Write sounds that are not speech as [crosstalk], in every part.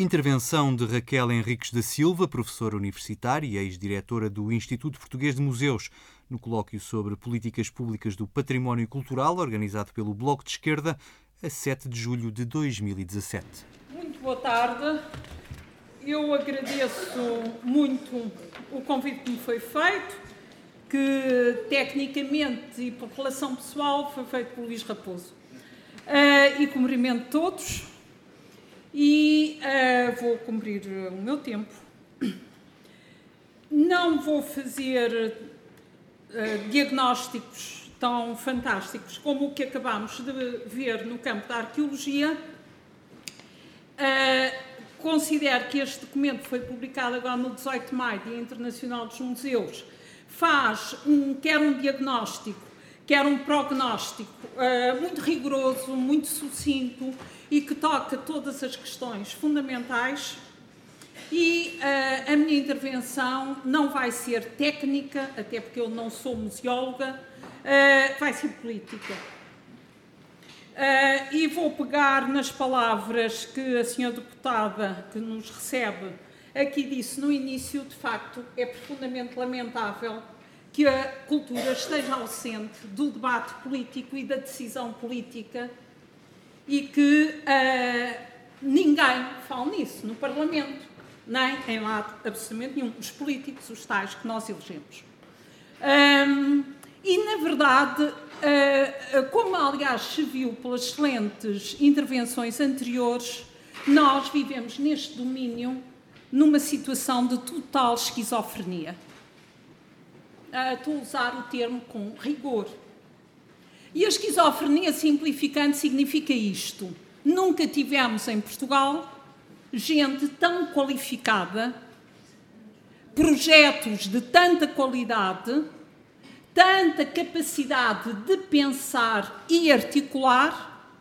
Intervenção de Raquel Henriques da Silva, professora universitária e ex-diretora do Instituto Português de Museus, no colóquio sobre políticas públicas do património cultural, organizado pelo Bloco de Esquerda, a 7 de julho de 2017. Muito boa tarde. Eu agradeço muito o convite que me foi feito, que tecnicamente e por relação pessoal foi feito por Luís Raposo. Uh, e cumprimento todos e uh, vou cumprir o meu tempo. Não vou fazer uh, diagnósticos tão fantásticos como o que acabamos de ver no campo da arqueologia. Uh, considero que este documento foi publicado agora no 18 de maio, Dia Internacional dos Museus, faz um, quer um diagnóstico, quer um prognóstico uh, muito rigoroso, muito sucinto e que toca todas as questões fundamentais. E uh, a minha intervenção não vai ser técnica, até porque eu não sou museóloga, uh, vai ser política. Uh, e vou pegar nas palavras que a senhora deputada que nos recebe aqui disse no início, de facto, é profundamente lamentável que a cultura esteja ausente do debate político e da decisão política e que uh, ninguém fala nisso no Parlamento, nem em lado absolutamente nenhum, os políticos, os tais que nós elegemos. Um, e, na verdade, uh, como aliás se viu pelas excelentes intervenções anteriores, nós vivemos neste domínio numa situação de total esquizofrenia. Uh, estou a usar o termo com rigor, e a esquizofrenia simplificante significa isto. Nunca tivemos em Portugal gente tão qualificada, projetos de tanta qualidade, tanta capacidade de pensar e articular,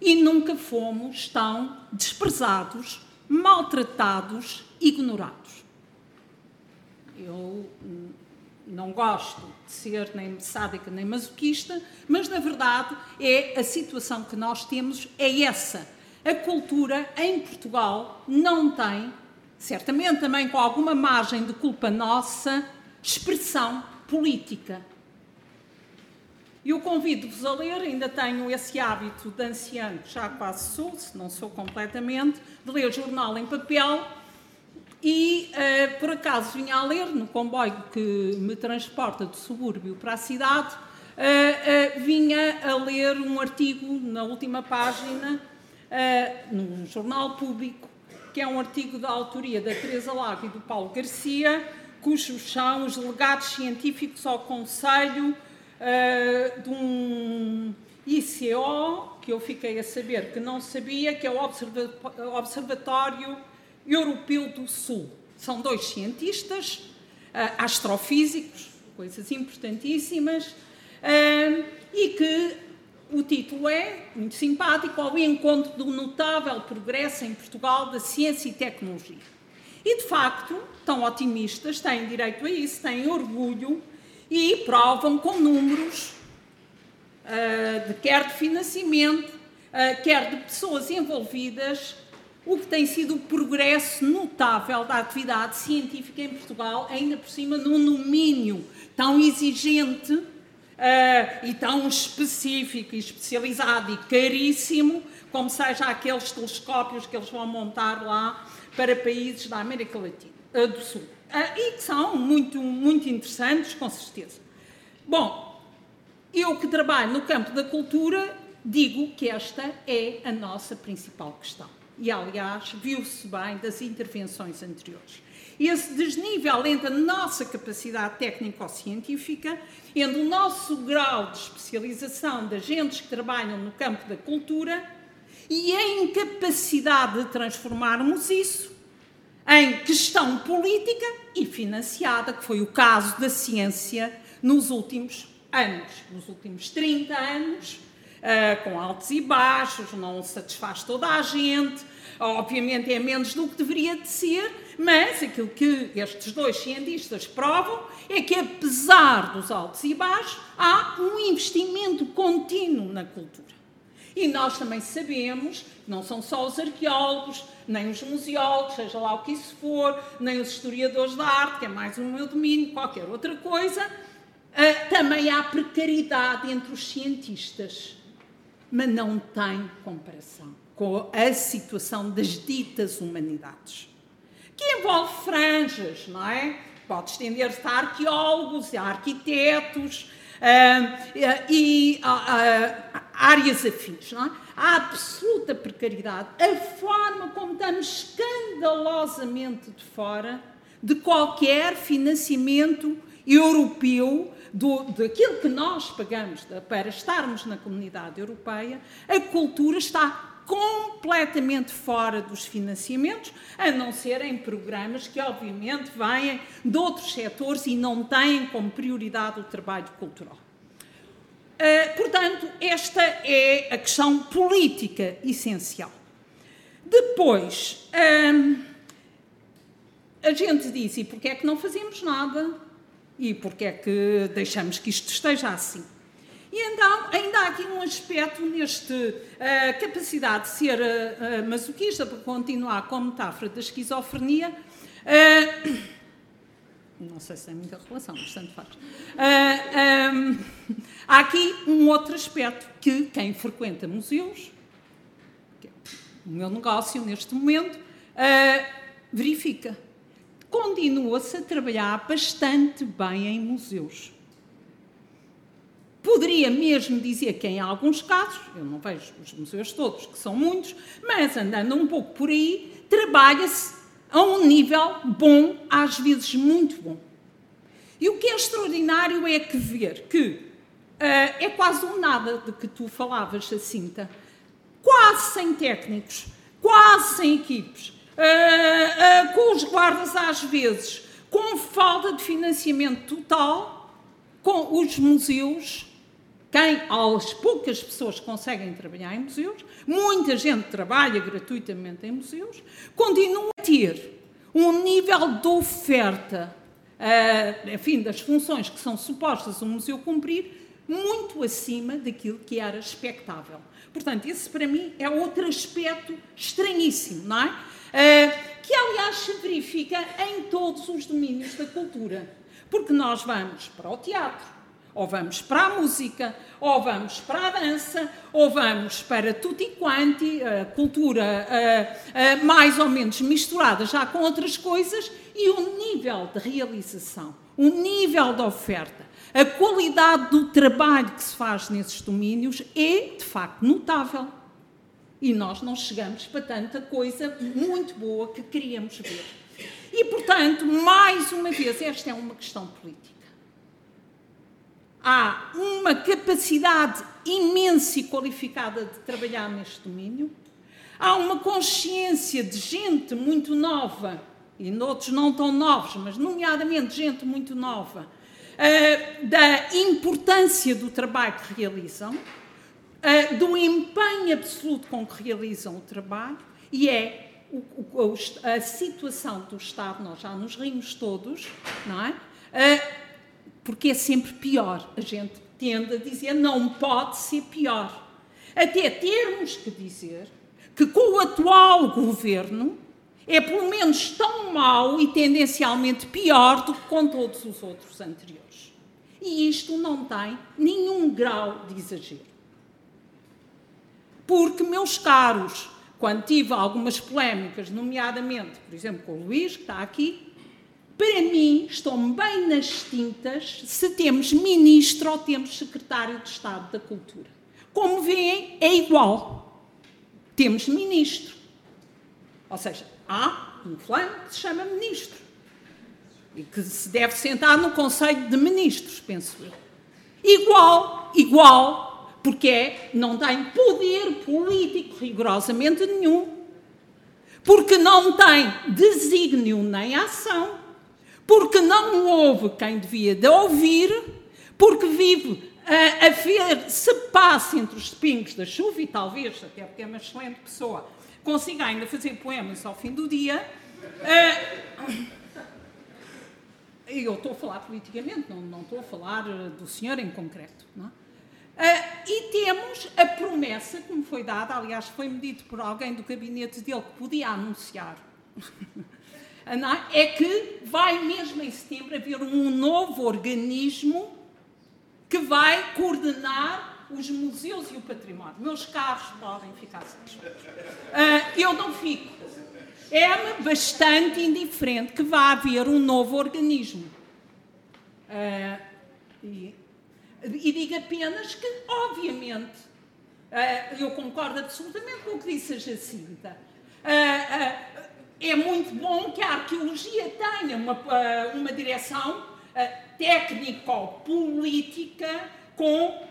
e nunca fomos tão desprezados, maltratados, ignorados. Eu não gosto de ser nem sádica nem masoquista, mas na verdade é a situação que nós temos é essa. A cultura em Portugal não tem, certamente também com alguma margem de culpa nossa, expressão política. Eu convido-vos a ler, ainda tenho esse hábito de anciano, já quase sou, se não sou completamente, de ler jornal em papel e, uh, por acaso, vinha a ler no comboio que me transporta do subúrbio para a cidade, uh, uh, vinha a ler um artigo na última página, num jornal público, que é um artigo da autoria da Teresa Lago e do Paulo Garcia, cujos são os legados científicos ao Conselho de um ICO, que eu fiquei a saber que não sabia, que é o Observatório Europeu do Sul. São dois cientistas, uh, astrofísicos, coisas importantíssimas, uh, e que o título é muito simpático, ao encontro do notável progresso em Portugal da ciência e tecnologia. E, de facto, tão otimistas, têm direito a isso, têm orgulho e provam com números, uh, de, quer de financiamento, quer de pessoas envolvidas, o que tem sido o progresso notável da atividade científica em Portugal, ainda por cima num domínio tão exigente uh, e tão específico e especializado e caríssimo, como seja aqueles telescópios que eles vão montar lá para países da América Latina, uh, do Sul. Uh, e que são muito, muito interessantes, com certeza. Bom, eu que trabalho no campo da cultura, digo que esta é a nossa principal questão e, aliás, viu-se bem das intervenções anteriores. Esse desnível entre a nossa capacidade técnico-científica, entre o nosso grau de especialização de agentes que trabalham no campo da cultura e a incapacidade de transformarmos isso em questão política e financiada, que foi o caso da ciência nos últimos anos, nos últimos 30 anos, uh, com altos e baixos, não satisfaz toda a gente, obviamente é menos do que deveria de ser, mas aquilo que estes dois cientistas provam é que, apesar dos altos e baixos, há um investimento contínuo na cultura. E nós também sabemos, não são só os arqueólogos, nem os museólogos, seja lá o que isso for, nem os historiadores da arte, que é mais o meu domínio, qualquer outra coisa, uh, também há precariedade entre os cientistas. Mas não tem comparação com a situação das ditas humanidades, que envolve franjas, não é? Pode estender-se a arqueólogos, a arquitetos uh, e uh, uh, áreas afins. Não é? Há absoluta precariedade. A forma como estamos escandalosamente de fora de qualquer financiamento europeu do, daquilo que nós pagamos para estarmos na comunidade europeia, a cultura está completamente fora dos financiamentos, a não ser em programas que, obviamente, vêm de outros setores e não têm como prioridade o trabalho cultural. Uh, portanto, esta é a questão política essencial. Depois, uh, a gente diz, e porquê é que não fazemos nada? E porquê é que deixamos que isto esteja assim? E então, ainda há aqui um aspecto neste uh, capacidade de ser uh, masoquista, para continuar com a metáfora da esquizofrenia. Uh, [coughs] não sei se tem muita relação, mas tanto faz. Um, há aqui um outro aspecto que quem frequenta museus, que é o meu negócio neste momento, verifica. Continua-se a trabalhar bastante bem em museus. Poderia mesmo dizer que, em alguns casos, eu não vejo os museus todos, que são muitos, mas andando um pouco por aí, trabalha-se a um nível bom, às vezes muito bom. E o que é extraordinário é que ver que uh, é quase um nada de que tu falavas, Jacinta, quase sem técnicos, quase sem equipes, uh, uh, com os guardas às vezes, com falta de financiamento total, com os museus quem, as poucas pessoas conseguem trabalhar em museus, muita gente trabalha gratuitamente em museus, continua a ter um nível de oferta, uh, enfim, das funções que são supostas o museu cumprir, muito acima daquilo que era expectável. Portanto, esse para mim é outro aspecto estranhíssimo, não é? Uh, que aliás se verifica em todos os domínios da cultura. Porque nós vamos para o teatro, ou vamos para a música, ou vamos para a dança, ou vamos para tutti quanti, a cultura mais ou menos misturada já com outras coisas, e o nível de realização, o nível de oferta, a qualidade do trabalho que se faz nesses domínios é, de facto, notável. E nós não chegamos para tanta coisa muito boa que queríamos ver. E, portanto, mais uma vez, esta é uma questão política. Há uma capacidade imensa e qualificada de trabalhar neste domínio, há uma consciência de gente muito nova, e noutros não tão novos, mas nomeadamente gente muito nova, uh, da importância do trabalho que realizam, uh, do empenho absoluto com que realizam o trabalho, e é o, a situação do Estado, nós já nos rimos todos, não é? Uh, porque é sempre pior. A gente tende a dizer não pode ser pior. Até termos que dizer que com o atual governo é pelo menos tão mau e tendencialmente pior do que com todos os outros anteriores. E isto não tem nenhum grau de exagero. Porque, meus caros, quando tive algumas polémicas, nomeadamente, por exemplo, com o Luís, que está aqui, para mim, estão bem nas tintas se temos ministro ou temos secretário de Estado da Cultura. Como veem, é igual. Temos ministro. Ou seja, há um fulano que se chama ministro e que se deve sentar no Conselho de Ministros, penso eu. Igual, igual, porque é, não tem poder político rigorosamente nenhum, porque não tem desígnio nem ação, porque não ouve quem devia de ouvir, porque vive a, a ver se passa entre os pingos da chuva e talvez, até porque é uma excelente pessoa, consiga ainda fazer poemas ao fim do dia. Uh, eu estou a falar politicamente, não, não estou a falar do senhor em concreto. Não é? Uh, e temos a promessa que me foi dada, aliás, foi-me dito por alguém do gabinete dele que podia anunciar, [laughs] é que vai mesmo em setembro haver um novo organismo que vai coordenar os museus e o património. Meus caros podem ficar satisfeitos. Uh, eu não fico. É-me bastante indiferente que vá haver um novo organismo. Uh, e, e digo apenas que, obviamente, uh, eu concordo absolutamente com o que disse a Jacinta. é muito bom que a arqueologia tenha uma, uma direção técnico-política com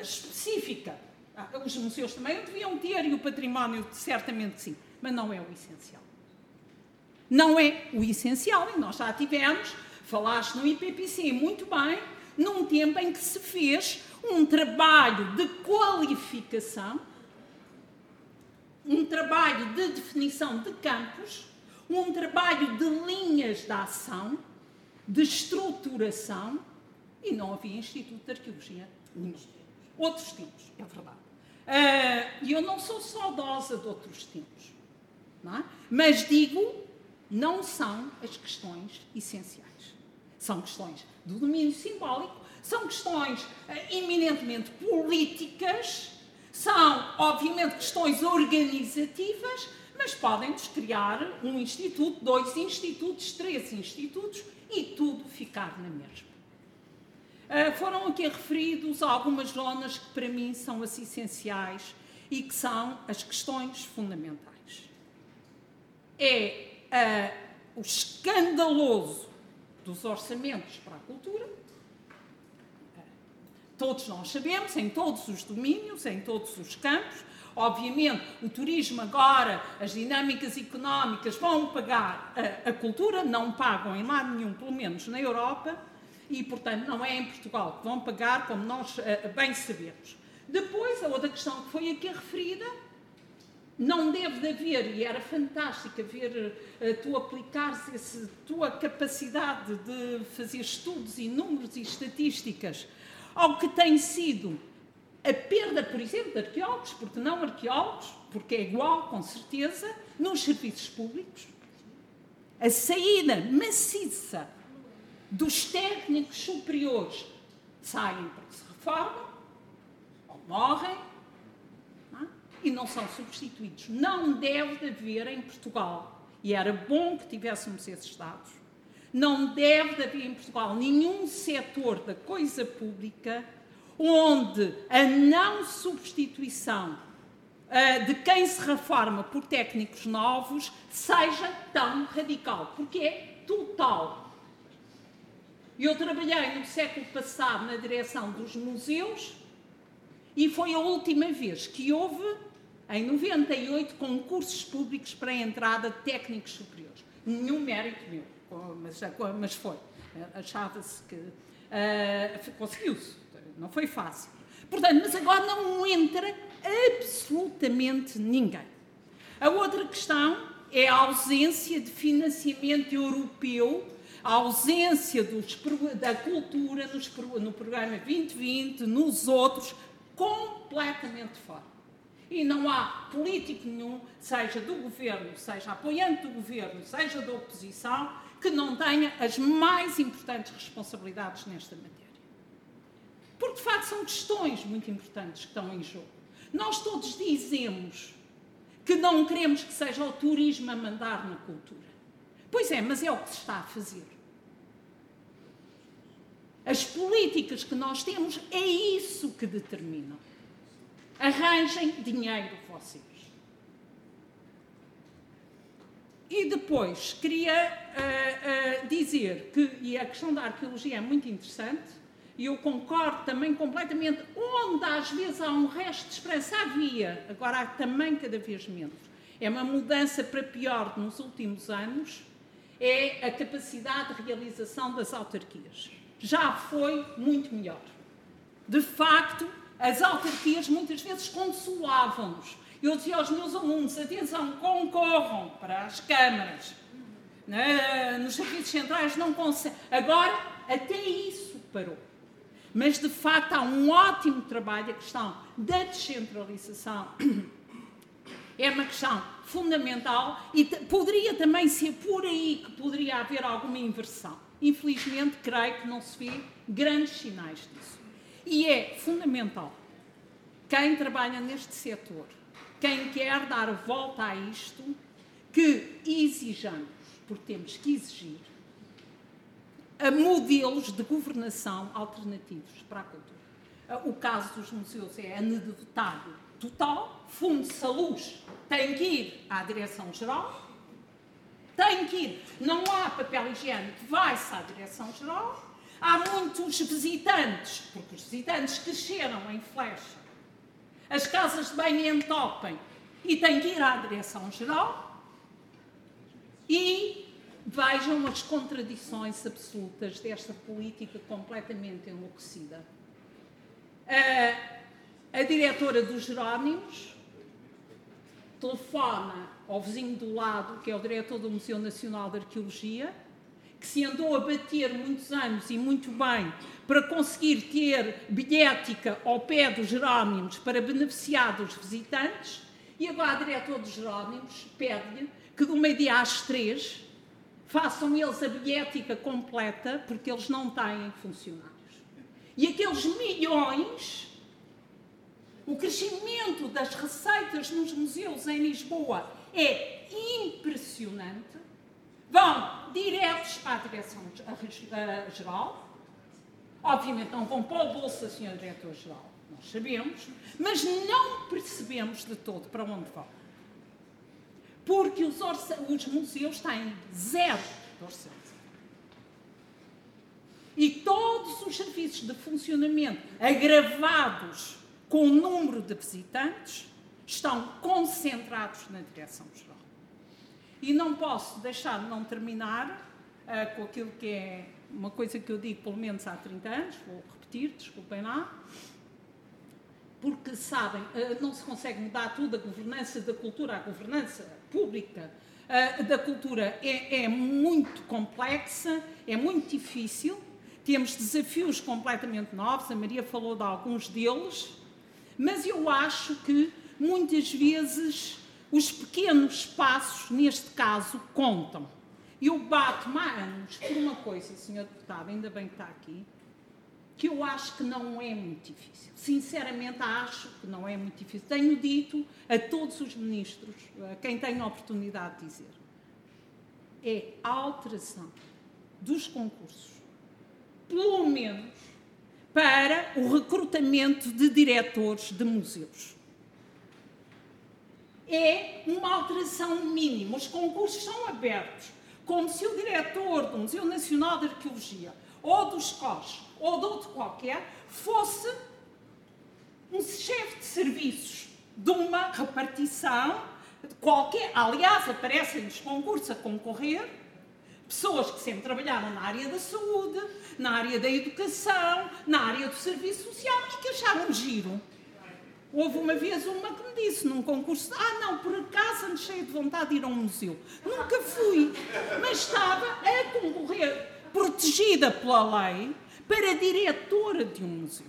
específica. Ah, os museus também o deviam ter e o património certamente sim, mas não é o essencial. Não é o essencial e nós já tivemos, falaste no IPPC muito bem, num tempo em que se fez um trabalho de qualificação, um trabalho de definição de campos, um trabalho de linhas de ação, de estruturação e não havia Instituto de Arqueologia nenhum. Outros tempos, é verdade. Uh, e eu não sou saudosa de outros tempos, é? mas digo, não são as questões essenciais. São questões do domínio simbólico, são questões uh, eminentemente políticas, são, obviamente, questões organizativas, mas podem-nos criar um instituto, dois institutos, três institutos e tudo ficar na mesma. Uh, foram aqui referidos algumas zonas que para mim são as essenciais e que são as questões fundamentais. É uh, o escandaloso dos orçamentos para a cultura. todos nós sabemos, em todos os domínios, em todos os campos, Obviamente, o turismo agora, as dinâmicas económicas vão pagar a, a, cultura, não pagam em lado nenhum, pelo menos na Europa, e, portanto, não é em Portugal que vão pagar, como nós uh, bem sabemos. Depois, a outra questão que foi aqui referida, não deve de haver, e era fantástico ver uh, tu aplicares essa tua capacidade de fazer estudos e números e estatísticas ao que tem sido a perda, por exemplo, de arqueólogos, porque não arqueólogos, porque é igual, com certeza, nos serviços públicos, a saída maciça dos técnicos superiores saem porque se reformam ou morrem? E não são substituídos. Não deve haver em Portugal, e era bom que tivéssemos esses dados, não deve haver em Portugal nenhum setor da coisa pública onde a não substituição uh, de quem se reforma por técnicos novos seja tão radical, porque é total. Eu trabalhei no século passado na direção dos museus e foi a última vez que houve, em 98, concursos públicos para a entrada de técnicos superiores. Nenhum mérito meu, mas, mas foi. Achava-se que uh, conseguiu-se não foi fácil. Portanto, mas agora não entra absolutamente ninguém. A outra questão é a ausência de financiamento europeu, a ausência dos, da cultura nos, no programa 2020, nos outros, completamente fora. E não há político nenhum, seja do governo, seja apoiante do governo, seja da oposição, que não tenha as mais importantes responsabilidades nesta matéria. Porque, de facto, são questões muito importantes que estão em jogo. Nós todos dizemos que não queremos que seja o turismo a mandar na cultura. Pois é, mas é o que se está a fazer. As políticas que nós temos é isso que determinam. Arranjem dinheiro vocês. E depois queria uh, uh, dizer que, e a questão da arqueologia é muito interessante, e eu concordo também completamente, onde às vezes há um resto de esperança, havia, agora há também cada vez menos. É uma mudança para pior nos últimos anos, é a capacidade de realização das autarquias. Já foi muito melhor. De facto, as autarquias muitas vezes consolavam-nos. Eu dizia aos meus alunos: atenção, concorram para as câmaras. Nos serviços centrais não conseguem. Agora, até isso parou. Mas, de facto, há um ótimo trabalho, a questão da descentralização é uma questão fundamental e poderia também ser por aí que poderia haver alguma inversão. Infelizmente, creio que não se vê grandes sinais disso. E é fundamental quem trabalha neste setor, quem quer dar volta a isto, que exijamos, porque temos que exigir, a modelos de governação alternativos para a cultura. O caso dos museus é anedotário total, funde-se a luz, tem que ir à direção-geral, tem que ir, não há papel higiênico, vai-se à direção-geral, há muitos visitantes, porque os visitantes cresceram em flecha, as casas de banho entopem e tem que ir à direção-geral e vejam as contradições absolutas desta política completamente enlouquecida. A, a diretora dos Jerónimos telefona ao vizinho do lado, que é o diretor do Museu Nacional de Arqueologia, que se andou a bater muitos anos e muito bem para conseguir ter bilhética ao pé dos Jerónimos para beneficiar dos visitantes, e agora a diretor dos Jerónimos pede-lhe que do meio-dia às três façam eles a bilhética completa, porque eles não têm funcionários. E aqueles milhões, o crescimento das receitas nos museus em Lisboa é impressionante, vão diretos a direção-geral, obviamente não vão para o bolso da senhora diretor-geral, nós sabemos, mas não percebemos de todo para onde vão porque os, os museus têm zero de orçamento. E todos os serviços de funcionamento agravados com o número de visitantes estão concentrados na direção-geral. E não posso deixar de não terminar uh, com aquilo que é uma coisa que eu digo pelo menos há 30 anos, vou repetir, desculpem lá, porque sabem, uh, não se consegue mudar tudo, a governança da cultura, a governança pública uh, da cultura é, é muito complexa, é muito difícil, temos desafios completamente novos, a Maria falou de alguns deles, mas eu acho que muitas vezes os pequenos passos, neste caso, contam. Eu bato-me há anos por uma coisa, Sr. Deputado, ainda bem que está aqui, que eu acho que não é muito difícil. Sinceramente, acho que não é muito difícil. Tenho dito a todos os ministros, a quem tenho a oportunidade de dizer, é a alteração dos concursos, pelo menos para o recrutamento de diretores de museus. É uma alteração mínima. Os concursos são abertos, como se o diretor do Museu Nacional de Arqueologia ou dos COS ou de outro qualquer fosse um chefe de serviços de uma repartição qualquer. Aliás, aparecem nos concursos a concorrer pessoas que sempre trabalharam na área da saúde, na área da educação, na área do serviço social, mas que acharam giro. Houve uma vez uma que me disse num concurso: Ah, não, por acaso ando cheia de vontade de ir a um museu. Nunca fui, mas estava a concorrer, protegida pela lei, para diretora de um museu.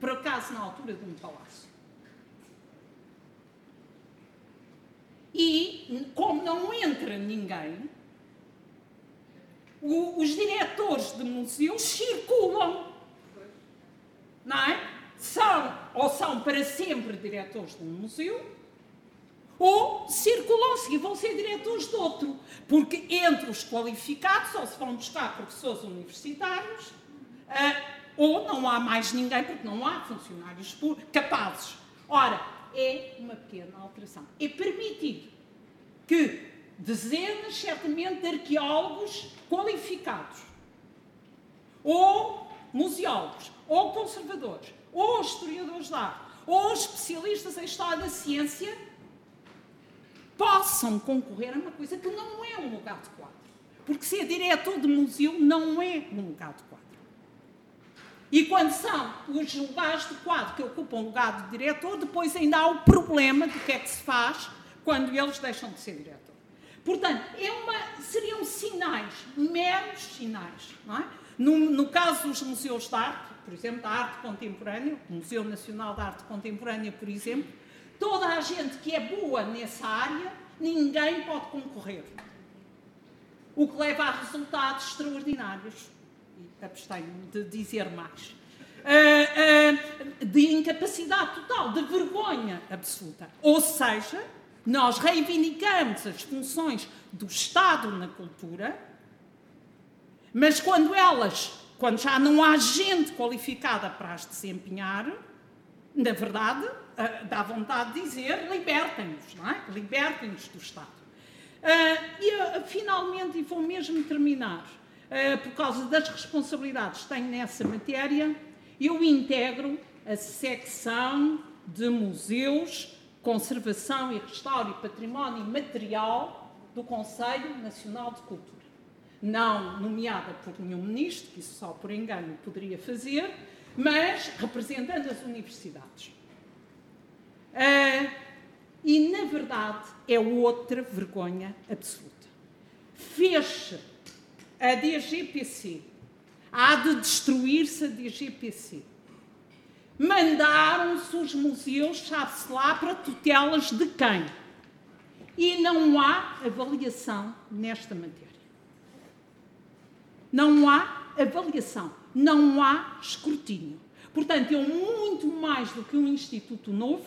Por acaso, na altura de um palácio. E, como não entra ninguém, os diretores de museus circulam. Não é? São, ou são para sempre diretores de um museu, ou circulam-se e vão ser diretores de outro. Porque entre os qualificados só se vão buscar professores universitários uh, ou não há mais ninguém porque não há funcionários capazes. Ora, é uma pequena alteração. É permitir que dezenas, certamente, de arqueólogos qualificados, ou museólogos, ou conservadores, ou historiadores de arte, ou especialistas em história da ciência, possam concorrer a uma coisa que não é um lugar de quadro. Porque ser diretor de museu não é um lugar de quadro. E quando são os lugares de quadro que ocupam o lugar de diretor, depois ainda há o problema do que é que se faz quando eles deixam de ser diretor. Portanto, é uma, seriam sinais, meros sinais. É? no, no caso dos museus de arte, por exemplo, da arte contemporânea, o Museu Nacional da Arte Contemporânea, por exemplo, toda a gente que é boa nessa área, ninguém pode concorrer. O que leva a resultados extraordinários. E abstenho de dizer mais. Uh, uh, de incapacidade total, de vergonha absoluta. Ou seja, nós reivindicamos as funções do Estado na cultura, mas quando elas, quando já não há gente qualificada para as desempenhar, na verdade, uh, dá vontade de dizer libertem-nos, não é? Libertem-nos do Estado. Uh, e uh, finalmente, e vou mesmo terminar, por causa das responsabilidades que tenho nessa matéria, eu integro a secção de museus, conservação e restauro e património material do Conselho Nacional de Cultura não nomeada por nenhum ministro, que isso só por engano poderia fazer, mas representando as universidades. Uh, e, na verdade, é outra vergonha absoluta. Fez a DGPC, há de destruir-se a DGPC. Mandaram-se os museus, sabe-se lá, para tutelas de quem? E não há avaliação nesta matéria. Não há avaliação, não há escrutínio. Portanto, eu, muito mais do que um Instituto Novo,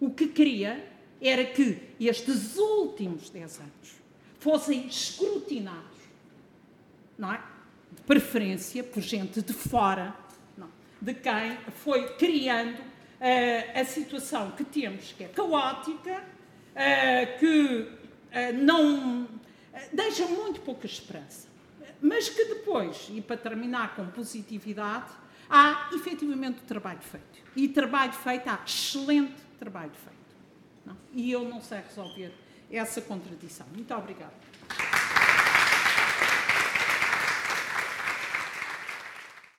o que queria era que estes últimos 10 anos fossem escrutinados, não é? De preferência por gente de fora, não, de quem foi criando uh, a situação que temos, que é caótica, uh, que uh, não deixa muito pouca esperança. Mas que depois, e para terminar com positividade, há efetivamente trabalho feito. E trabalho feito, há excelente trabalho feito. Não? E eu não sei resolver essa contradição. Muito obrigada.